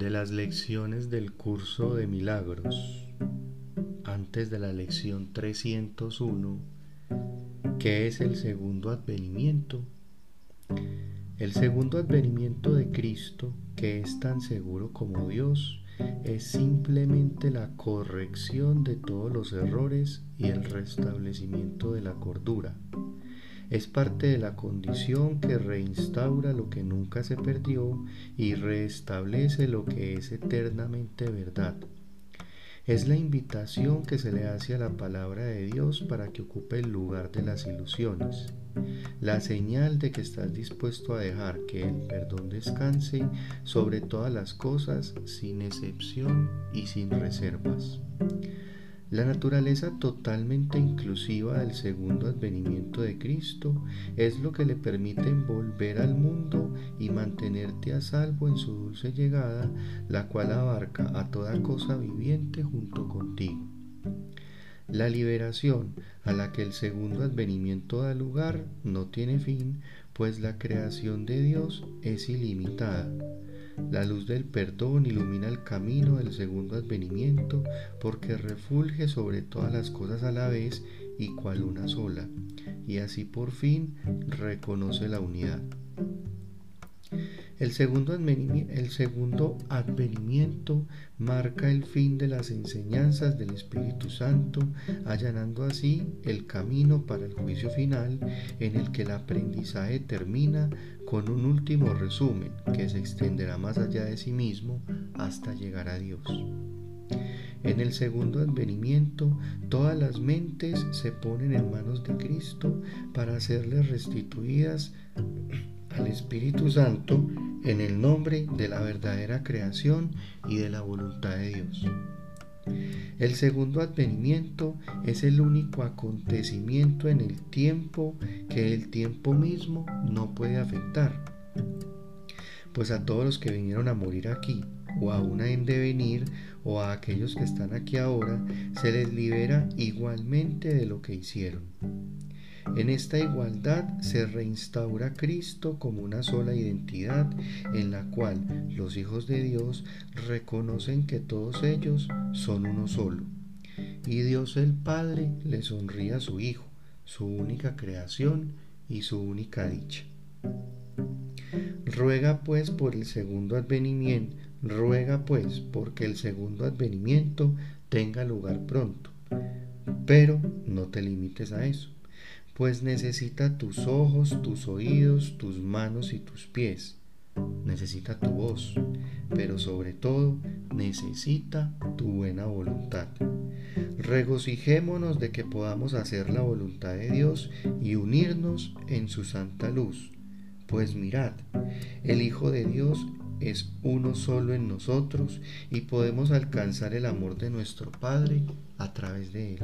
de las lecciones del curso de milagros, antes de la lección 301, que es el segundo advenimiento. El segundo advenimiento de Cristo, que es tan seguro como Dios, es simplemente la corrección de todos los errores y el restablecimiento de la cordura. Es parte de la condición que reinstaura lo que nunca se perdió y restablece lo que es eternamente verdad. Es la invitación que se le hace a la palabra de Dios para que ocupe el lugar de las ilusiones. La señal de que estás dispuesto a dejar que el perdón descanse sobre todas las cosas sin excepción y sin reservas. La naturaleza totalmente inclusiva del segundo advenimiento de Cristo es lo que le permite volver al mundo y mantenerte a salvo en su dulce llegada, la cual abarca a toda cosa viviente junto contigo. La liberación a la que el segundo advenimiento da lugar no tiene fin, pues la creación de Dios es ilimitada la luz del perdón ilumina el camino del segundo advenimiento porque refulge sobre todas las cosas a la vez y cual una sola, y así por fin reconoce la unidad. El segundo, advenimiento marca el fin de las enseñanzas del Espíritu Santo, allanando así el camino para el juicio final en el que el aprendizaje termina con un último resumen que se extenderá más allá de sí mismo hasta llegar a Dios. En el segundo advenimiento, todas las mentes se ponen en manos de Cristo para serles restituidas al Espíritu Santo en el nombre de la verdadera creación y de la voluntad de Dios. El segundo advenimiento es el único acontecimiento en el tiempo que el tiempo mismo no puede afectar. Pues a todos los que vinieron a morir aquí, o aún en devenir, o a aquellos que están aquí ahora, se les libera igualmente de lo que hicieron. En esta igualdad se reinstaura Cristo como una sola identidad en la cual los hijos de Dios reconocen que todos ellos son uno solo. Y Dios el Padre le sonríe a su Hijo, su única creación y su única dicha. Ruega pues por el segundo advenimiento, ruega pues porque el segundo advenimiento tenga lugar pronto. Pero no te limites a eso pues necesita tus ojos, tus oídos, tus manos y tus pies. Necesita tu voz, pero sobre todo necesita tu buena voluntad. Regocijémonos de que podamos hacer la voluntad de Dios y unirnos en su santa luz. Pues mirad, el Hijo de Dios es uno solo en nosotros y podemos alcanzar el amor de nuestro Padre a través de él.